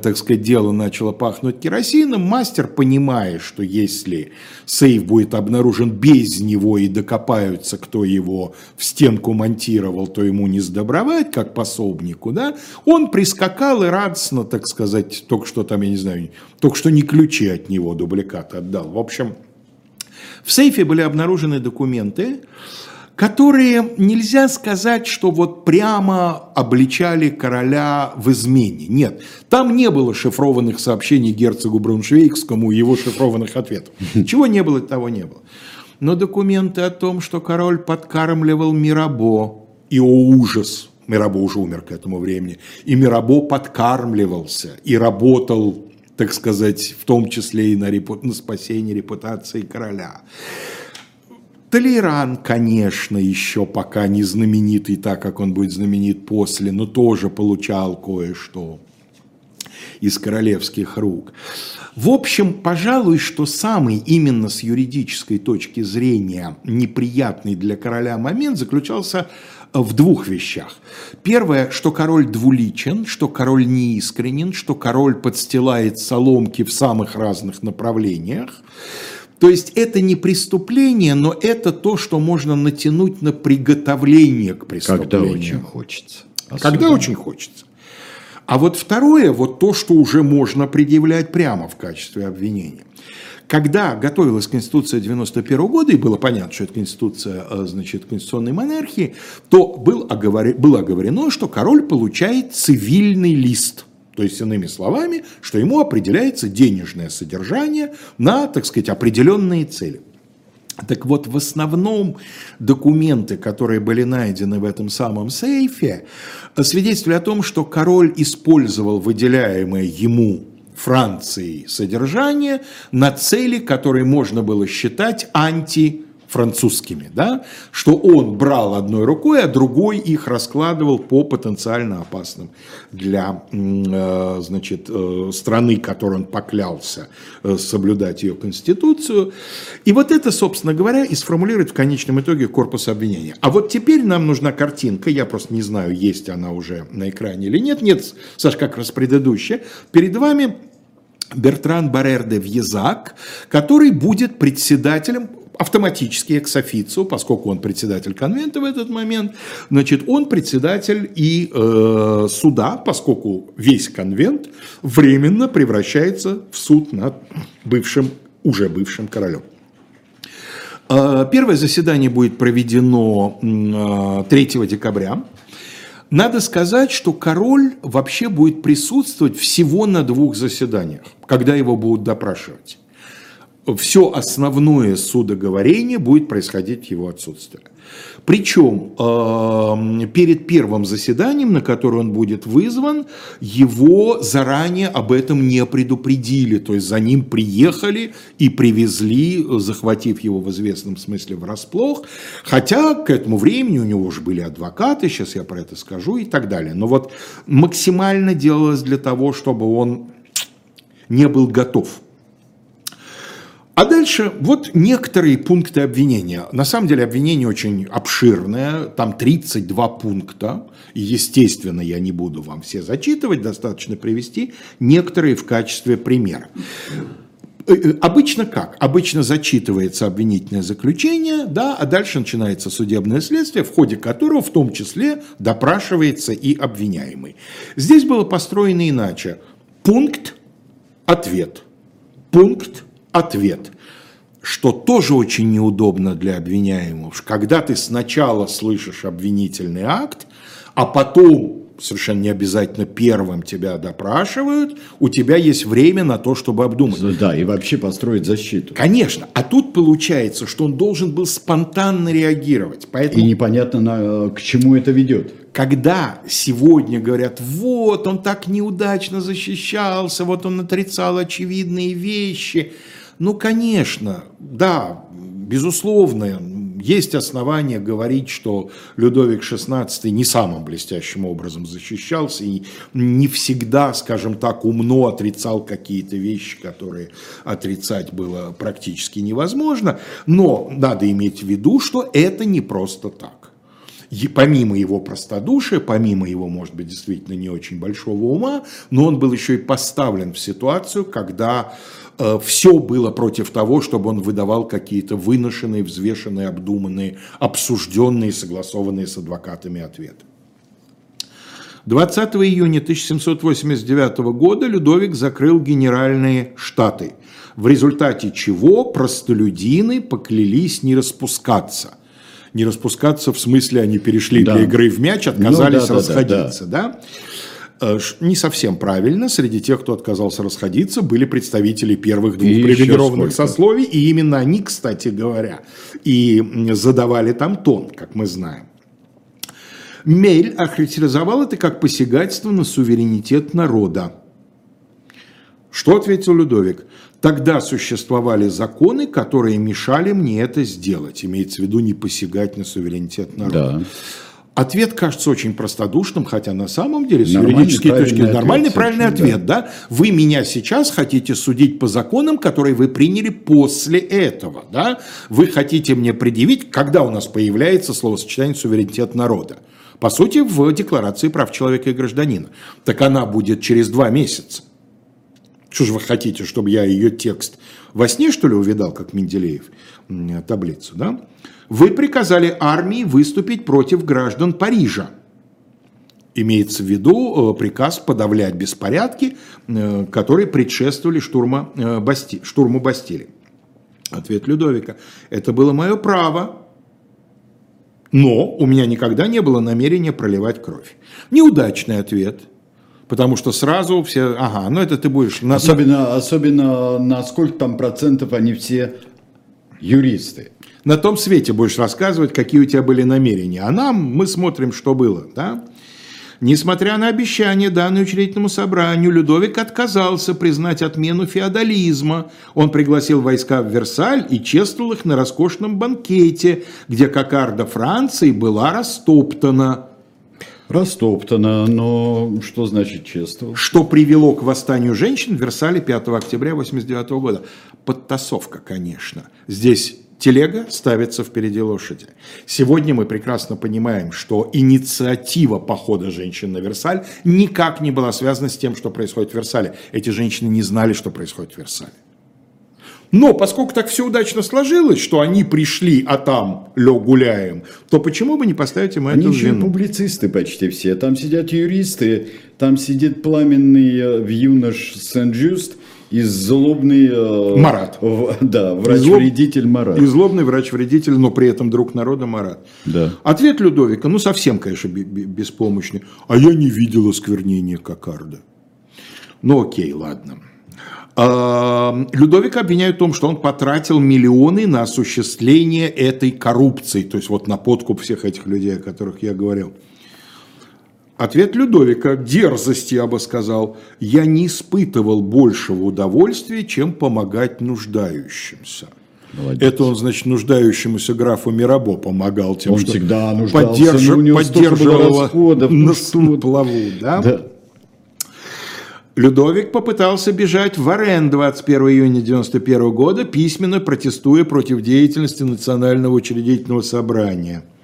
так сказать, дело начало пахнуть керосином, мастер понимает, что если сейф будет обнаружен без него и докопаются, кто его в стенку монтировал, то ему не сдобровать, как пособнику, да, он прискакал и радостно, так сказать, только что там, я не знаю, только что не ключи от него дубликат отдал. В общем, в сейфе были обнаружены документы, которые нельзя сказать, что вот прямо обличали короля в измене. Нет, там не было шифрованных сообщений герцогу Брауншвейгскому и его шифрованных ответов. Чего не было, того не было. Но документы о том, что король подкармливал Мирабо, и о ужас, Мирабо уже умер к этому времени, и Мирабо подкармливался и работал, так сказать, в том числе и на, репу... на спасение репутации короля. Толеран, конечно, еще пока не знаменитый так, как он будет знаменит после, но тоже получал кое-что из королевских рук. В общем, пожалуй, что самый именно с юридической точки зрения неприятный для короля момент заключался в двух вещах. Первое, что король двуличен, что король неискренен, что король подстилает соломки в самых разных направлениях. То есть это не преступление, но это то, что можно натянуть на приготовление к преступлению. Когда очень хочется. Особенно. Когда очень хочется. А вот второе, вот то, что уже можно предъявлять прямо в качестве обвинения. Когда готовилась Конституция 91 года, и было понятно, что это Конституция э, значит, конституционной монархии, то был оговор... было оговорено, что король получает цивильный лист – то есть, иными словами, что ему определяется денежное содержание на, так сказать, определенные цели. Так вот, в основном документы, которые были найдены в этом самом сейфе, свидетельствовали о том, что король использовал выделяемое ему Францией содержание на цели, которые можно было считать анти французскими, да, что он брал одной рукой, а другой их раскладывал по потенциально опасным для э, значит, э, страны, которой он поклялся э, соблюдать ее конституцию. И вот это, собственно говоря, и сформулирует в конечном итоге корпус обвинения. А вот теперь нам нужна картинка, я просто не знаю, есть она уже на экране или нет. Нет, Саш, как раз предыдущая. Перед вами Бертран Барер де Вьезак, который будет председателем автоматически экс-офицу, поскольку он председатель конвента в этот момент, значит, он председатель и э, суда, поскольку весь конвент временно превращается в суд над бывшим, уже бывшим королем. Э, первое заседание будет проведено 3 э, декабря. Надо сказать, что король вообще будет присутствовать всего на двух заседаниях, когда его будут допрашивать все основное судоговорение будет происходить в его отсутствии. Причем э, перед первым заседанием, на которое он будет вызван, его заранее об этом не предупредили. То есть за ним приехали и привезли, захватив его в известном смысле врасплох. Хотя к этому времени у него уже были адвокаты, сейчас я про это скажу и так далее. Но вот максимально делалось для того, чтобы он не был готов а дальше вот некоторые пункты обвинения. На самом деле обвинение очень обширное, там 32 пункта. Естественно, я не буду вам все зачитывать, достаточно привести некоторые в качестве примера. Э, э, обычно как? Обычно зачитывается обвинительное заключение, да, а дальше начинается судебное следствие, в ходе которого в том числе допрашивается и обвиняемый. Здесь было построено иначе. Пункт, ответ. Пункт, ответ. Что тоже очень неудобно для обвиняемого. Когда ты сначала слышишь обвинительный акт, а потом совершенно не обязательно первым тебя допрашивают, у тебя есть время на то, чтобы обдумать. Да, и вообще построить защиту. Конечно. А тут получается, что он должен был спонтанно реагировать. Поэтому... И непонятно, на, к чему это ведет. Когда сегодня говорят, вот он так неудачно защищался, вот он отрицал очевидные вещи. Ну, конечно, да, безусловно, есть основания говорить, что Людовик XVI не самым блестящим образом защищался и не всегда, скажем так, умно отрицал какие-то вещи, которые отрицать было практически невозможно. Но надо иметь в виду, что это не просто так. И помимо его простодушия, помимо его, может быть, действительно не очень большого ума, но он был еще и поставлен в ситуацию, когда все было против того, чтобы он выдавал какие-то выношенные, взвешенные, обдуманные, обсужденные, согласованные с адвокатами ответы. 20 июня 1789 года Людовик закрыл генеральные штаты, в результате чего простолюдины поклялись не распускаться. Не распускаться в смысле они перешли да. для игры в мяч, отказались ну, да, расходиться. Да, да. Да? Э, не совсем правильно. Среди тех, кто отказался расходиться, были представители первых двух и привилегированных сословий. И именно они, кстати говоря, и задавали там тон, как мы знаем. Мель охарактеризовал это как посягательство на суверенитет народа. Что ответил Людовик? Тогда существовали законы, которые мешали мне это сделать. Имеется в виду не посягать на суверенитет народа. Да. Ответ кажется очень простодушным, хотя на самом деле с нормальный, юридической точки зрения нормальный правильный ответ, да. да. Вы меня сейчас хотите судить по законам, которые вы приняли после этого, да. Вы хотите мне предъявить, когда у нас появляется словосочетание суверенитет народа. По сути, в Декларации прав человека и гражданина. Так она будет через два месяца. Что же вы хотите, чтобы я ее текст во сне, что ли, увидал, как Менделеев, таблицу, да? Вы приказали армии выступить против граждан Парижа. Имеется в виду э, приказ подавлять беспорядки, э, которые предшествовали штурма, э, Басти, штурму Бастилии. Ответ Людовика. Это было мое право, но у меня никогда не было намерения проливать кровь. Неудачный ответ, потому что сразу все, ага, ну это ты будешь... Особенно, особенно на сколько там процентов они все юристы на том свете будешь рассказывать, какие у тебя были намерения. А нам мы смотрим, что было. Да? Несмотря на обещание, данное учредительному собранию, Людовик отказался признать отмену феодализма. Он пригласил войска в Версаль и чествовал их на роскошном банкете, где кокарда Франции была растоптана. Растоптана, но что значит чествовал? Что привело к восстанию женщин в Версале 5 октября 1989 года. Подтасовка, конечно. Здесь телега ставится впереди лошади. Сегодня мы прекрасно понимаем, что инициатива похода женщин на Версаль никак не была связана с тем, что происходит в Версале. Эти женщины не знали, что происходит в Версале. Но поскольку так все удачно сложилось, что они пришли, а там лё гуляем, то почему бы не поставить им они эту еще вину? публицисты почти все. Там сидят юристы, там сидит пламенный э, юнош Сен-Джуст, и злобный... Э, Марат. В, да, врач-вредитель Марат. И злобный врач-вредитель, но при этом друг народа Марат. Да. Ответ Людовика, ну совсем, конечно, беспомощный. А я не видел осквернения Кокарда. Ну окей, ладно. А, Людовика обвиняют в том, что он потратил миллионы на осуществление этой коррупции, то есть вот на подкуп всех этих людей, о которых я говорил. Ответ Людовика, дерзости, я бы сказал, я не испытывал большего удовольствия, чем помогать нуждающимся. Молодец. Это он, значит, нуждающемуся графу Мирабо помогал тем, он что всегда нуждался, поддерж... поддерживал его на ну, плаву. Да? Да. Людовик попытался бежать в Арен 21 июня 1991 года, письменно протестуя против деятельности Национального учредительного собрания –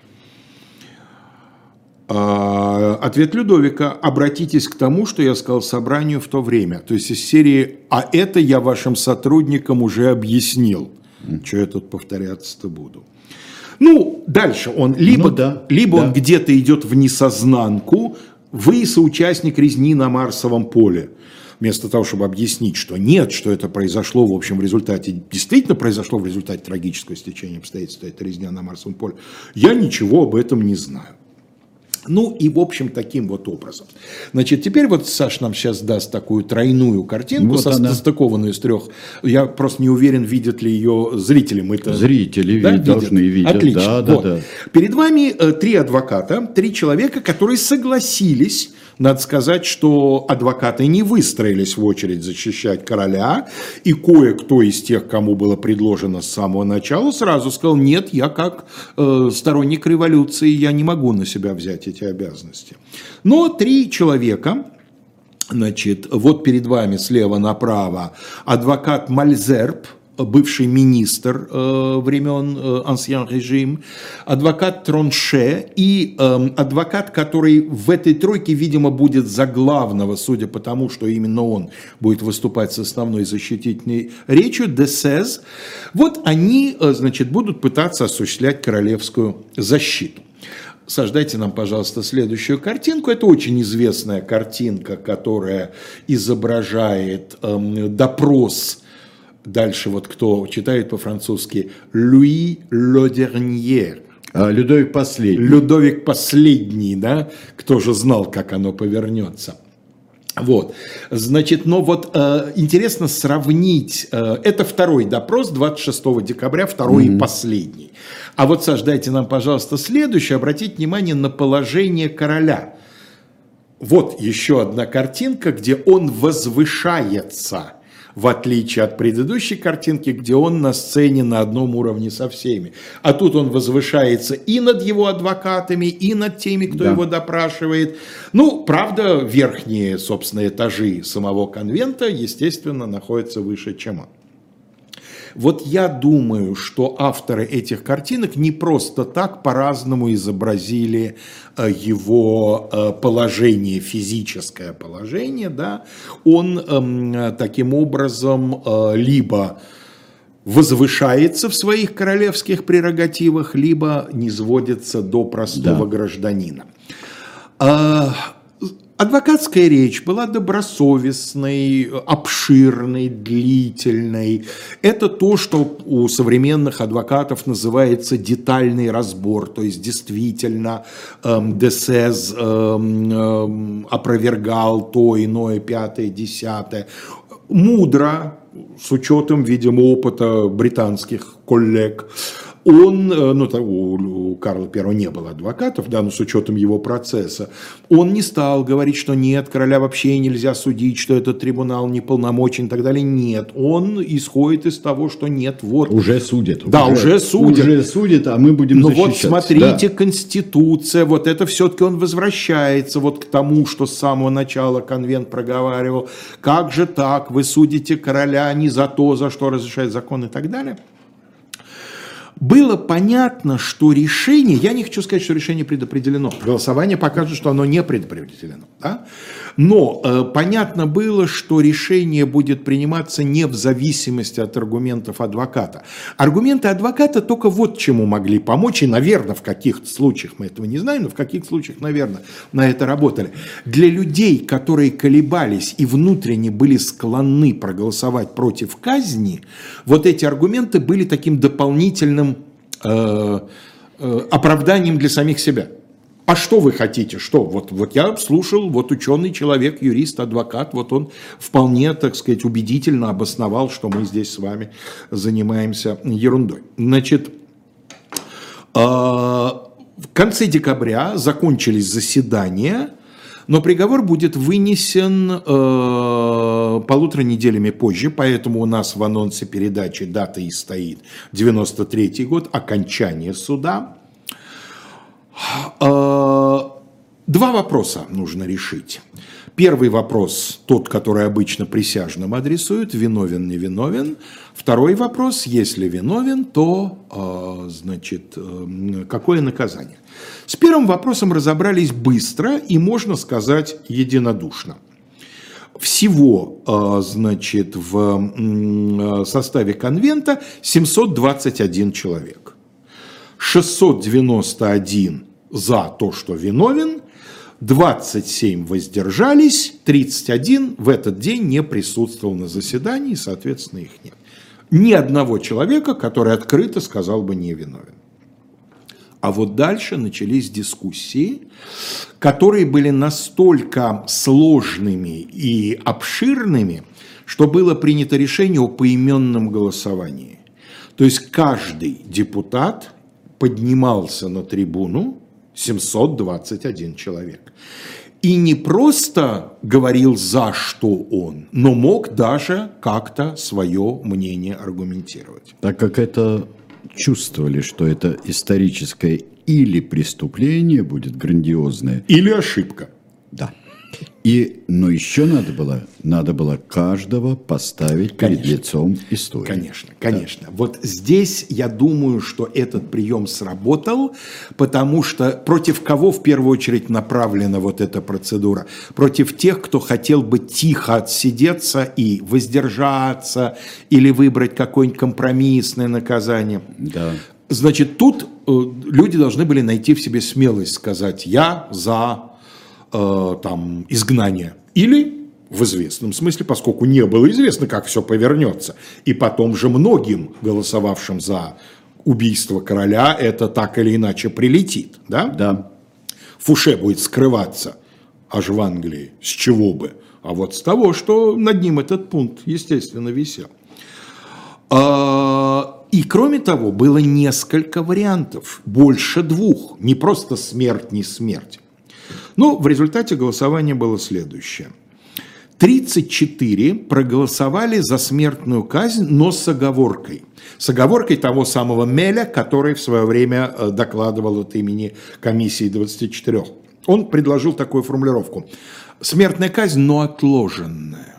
Ответ Людовика. Обратитесь к тому, что я сказал собранию в то время. То есть из серии «А это я вашим сотрудникам уже объяснил». Что я тут повторяться-то буду? Ну, дальше он либо, Ну да, либо он да. где-то идет в несознанку, вы соучастник резни на Марсовом поле. Вместо того, чтобы объяснить, что нет, что это произошло, в общем, в результате, действительно произошло в результате трагического стечения обстоятельств, это резня на Марсовом поле, я ничего об этом не знаю. Ну и, в общем, таким вот образом. Значит, теперь вот Саш нам сейчас даст такую тройную картинку, Вот состыкованную из трех. Я просто не уверен, видят ли ее зрители. Мы-то Зрители да, вид- должны видеть. Отлично. Да, да, Вот. да. Перед вами э, три адвоката, три человека, которые согласились, надо сказать, что адвокаты не выстроились в очередь защищать короля, и кое-кто из тех, кому было предложено с самого начала, сразу сказал, нет, я как э, сторонник революции, я не могу на себя взять эти обязанности. Но три человека, Значит, вот перед вами слева направо адвокат Мальзерб, бывший министр э, времен э, Ancien режим, адвокат Тронше и эм, адвокат, который в этой тройке, видимо, будет за главного, судя по тому, что именно он будет выступать с основной защитительной речью, Десез. Вот они, э, значит, будут пытаться осуществлять королевскую защиту. Сождайте нам, пожалуйста, следующую картинку. Это очень известная картинка, которая изображает эм, допрос. Дальше вот кто читает по-французски Луи Лодерньер. А Людовик последний. Людовик последний, да? Кто же знал, как оно повернется? Вот, значит, но вот э, интересно сравнить, э, это второй допрос 26 декабря, второй и последний. А вот, Саш, дайте нам, пожалуйста, следующий, обратить внимание на положение короля. Вот еще одна картинка, где он возвышается, в отличие от предыдущей картинки, где он на сцене на одном уровне со всеми. А тут он возвышается и над его адвокатами, и над теми, кто Да. его допрашивает. Ну, правда, верхние, собственно, этажи самого конвента, естественно, находятся выше, чем он. Вот я думаю, что авторы этих картинок не просто так по-разному изобразили э, его э, положение, физическое положение, да, он эм, таким образом э, либо возвышается в своих королевских прерогативах, либо низводится до простого Да. гражданина. Адвокатская речь была добросовестной, обширной, длительной. Это то, что у современных адвокатов называется детальный разбор. То есть действительно эм, Десез эм, эм, опровергал то, иное, пятое, десятое. Мудро, с учетом, видимо, опыта британских коллег. Он, э, ну, у, у Карла I не было адвокатов, да, но с учетом его процесса, он не стал говорить, что нет, короля вообще нельзя судить, что этот трибунал неполномочен и так далее. Нет, он исходит из того, что нет, вот Уже судят. Да, уже судят. Уже судят, а мы будем ну вот защищаться. смотрите, Да. Конституция, вот это все-таки он возвращается вот к тому, что с самого начала конвент проговаривал. Как же так, вы судите короля не за то, за что разрешает закон и так далее. Было понятно, что решение, я не хочу сказать, что решение предопределено. Голосование покажет, что оно не предопределено. Да? Но э, понятно было, что решение будет приниматься не в зависимости от аргументов адвоката. Аргументы адвоката только вот чему могли помочь, и, наверное, в каких случаях, мы этого не знаем, но в каких случаях, наверное, на это работали. Для людей, которые колебались и внутренне были склонны проголосовать против казни, вот эти аргументы были таким дополнительным э, э, оправданием для самих себя. А что вы хотите? Что? Вот, вот я слушал, вот ученый человек, юрист, адвокат, вот он вполне, так сказать, убедительно обосновал, что мы здесь с вами занимаемся ерундой. Значит, э, в конце декабря закончились заседания, но приговор будет вынесен э, полутора неделями позже, поэтому у нас в анонсе передачи дата и стоит 93 год, окончание суда. Э, Два вопроса нужно решить. Первый вопрос, тот, который обычно присяжным адресуют, виновен, не виновен. Второй вопрос, если виновен, то, э, значит, э, какое наказание? С первым вопросом разобрались быстро и, можно сказать, единодушно. Всего, э, значит, в составе конвента 721 человек. 691 за то, что виновен, 27 воздержались, 31 в этот день не присутствовал на заседании, соответственно, их нет. Ни одного человека, который открыто сказал бы не виновен. А вот дальше начались дискуссии, которые были настолько сложными и обширными, что было принято решение о поименном голосовании. То есть каждый депутат поднимался на трибуну, 721 человек. И не просто говорил за что он, но мог даже как-то свое мнение аргументировать. Так как это чувствовали, что это историческое или преступление будет грандиозное. Или ошибка. Да. И, но еще надо было, надо было каждого поставить конечно. перед лицом истории. Конечно, конечно. Да. Вот здесь я думаю, что этот прием сработал, потому что против кого в первую очередь направлена вот эта процедура? Против тех, кто хотел бы тихо отсидеться и воздержаться, или выбрать какое-нибудь компромиссное наказание. Да. Значит, тут э, люди должны были найти в себе смелость сказать «я за там, изгнания. Или в известном смысле, поскольку не было известно, как все повернется. И потом же многим, голосовавшим за убийство короля, это так или иначе прилетит. Да? Да. Фуше будет скрываться аж в Англии. С чего бы? А вот с того, что над ним этот пункт, естественно, висел. А, и кроме того, было несколько вариантов, больше двух, не просто смерть, не смерть. Ну, в результате голосования было следующее. 34 проголосовали за смертную казнь, но с оговоркой. С оговоркой того самого Меля, который в свое время э, докладывал от имени комиссии 24. Он предложил такую формулировку. Смертная казнь, но отложенная.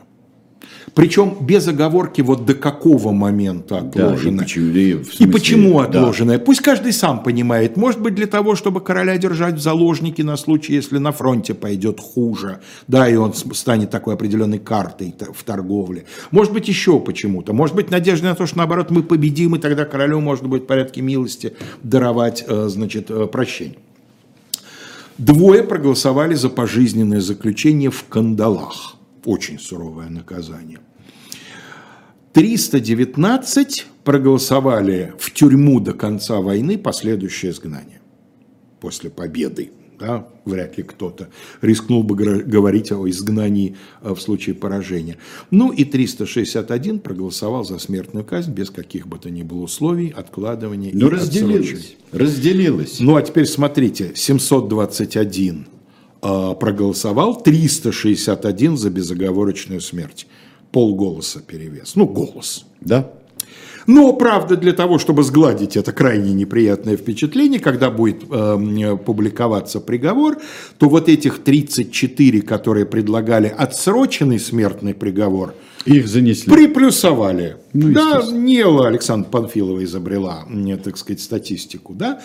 Причем без оговорки вот до какого момента отложено. Да, и почему, и, смысле, и почему отложено. Да. Пусть каждый сам понимает. Может быть, для того, чтобы короля держать в заложнике на случай, если на фронте пойдет хуже. Да, и он станет такой определенной картой в торговле. Может быть, еще почему-то. Может быть, надежда на то, что наоборот мы победим, и тогда королю может быть в порядке милости даровать, э, значит, э, прощение. Двое проголосовали за пожизненное заключение в кандалах. Очень суровое наказание. 319 проголосовали в тюрьму до конца войны последующее изгнание после победы. Да, вряд ли кто-то рискнул бы говорить о изгнании э, в случае поражения. Ну и 361 проголосовал за смертную казнь без каких бы то ни было условий, откладывания Но и разделилось, разделилось. Ну а теперь смотрите, 721 э, проголосовал, 361 за безоговорочную смерть полголоса перевес. Ну, голос. Да. Но, правда, для того, чтобы сгладить это крайне неприятное впечатление, когда будет э, публиковаться приговор, то вот этих 34, которые предлагали отсроченный смертный приговор, их занесли. Приплюсовали. Ну, да, не Александр Панфилова изобрела, мне, так сказать, статистику, да.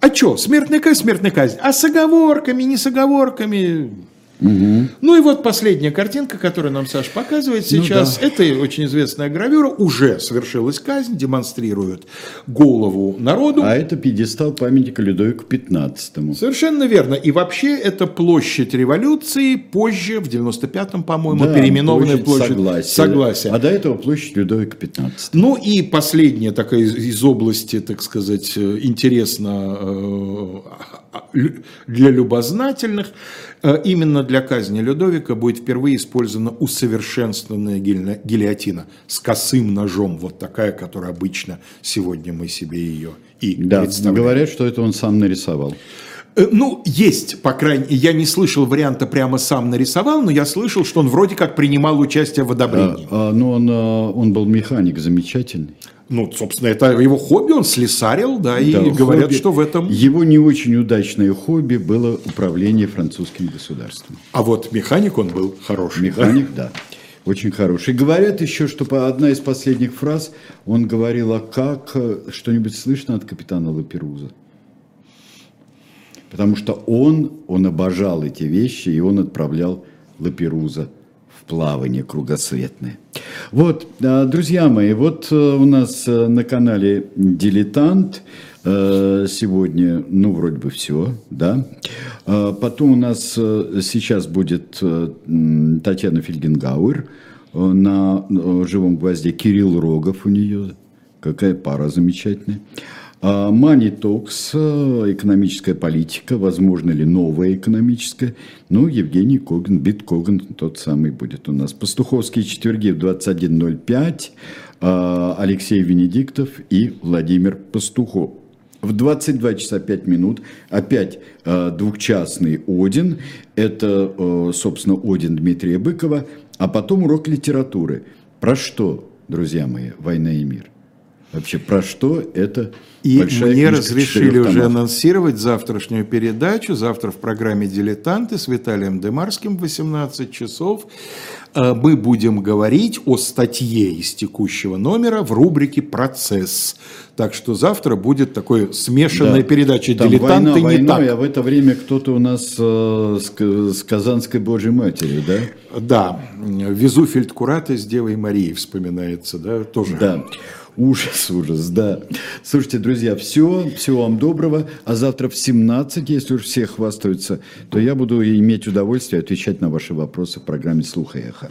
А что, смертная казнь, смертная казнь. А с оговорками, не с оговорками, Угу. Ну и вот последняя картинка, которую нам Саша показывает ну сейчас. Ну, да. Это очень известная гравюра. Уже совершилась казнь, демонстрирует голову народу. А это пьедестал памятника Людовику XV. Совершенно верно. И вообще это площадь революции, позже, в 95-м, по-моему, да, переименованная площадь, площадь согласия. согласия. А до этого площадь Людовика XV. Ну и последняя такая из, из области, так сказать, э, интересно э, для любознательных. Э, именно для казни Людовика будет впервые использована усовершенствованная гильотина с косым ножом, вот такая, которая обычно сегодня мы себе ее и да, представляем. Говорят, что это он сам нарисовал. Э, ну, есть, по крайней мере, я не слышал варианта прямо сам нарисовал, но я слышал, что он вроде как принимал участие в одобрении. А, а, ну, он, а, он был механик замечательный. Ну, собственно, это его хобби, он слесарил, да, и Да, говорят, хобби. что в этом... Его не очень удачное хобби было управление французским государством. А вот механик он был хороший. да? Механик, да. Очень хороший. Говорят еще, что по- одна из последних фраз он говорил, а как э, что-нибудь слышно от капитана Лаперуза? Потому что он, он обожал эти вещи, и он отправлял Лаперуза плавание кругосветное. Вот, а, друзья мои, вот э, у нас э, на канале «Дилетант» э, сегодня, ну, вроде бы все, да. Потом у нас э, сейчас будет э, Татьяна Фельгенгауэр, э, на э, живом гвозде Кирилл Рогов у нее, какая пара замечательная. А, Money Talks, э, экономическая политика, возможно ли новая экономическая. Ну, Евгений Коган, Бит Коган, тот самый будет у нас. Пастуховские четверги в 21.05, а, Алексей Венедиктов и Владимир Пастухов. В 22 часа 5 минут опять э, двухчастный Один. Это, э, собственно, Один Дмитрия Быкова. А потом урок литературы. Про что, друзья мои, «Война и мир»? Вообще, про что это И большая мне разрешили уже анонсировать завтрашнюю передачу. Завтра в программе «Дилетанты» с Виталием Демарским в 18 часов. Э, Мы будем говорить о статье из текущего номера в рубрике «Процесс». Так что завтра будет такой смешанная Да. передача Там «Дилетанты» война не войной, так. а в это время кто-то у нас э, с, с Казанской Божьей Матерью, да? Да, Везу Фельдкурата с Девой Марией вспоминается, да, тоже. Да. Ужас, ужас, да. Слушайте, друзья, все, всего вам доброго. А завтра в 17, если уж все хвастаются, то я буду иметь удовольствие отвечать на ваши вопросы в программе «Слух и эхо».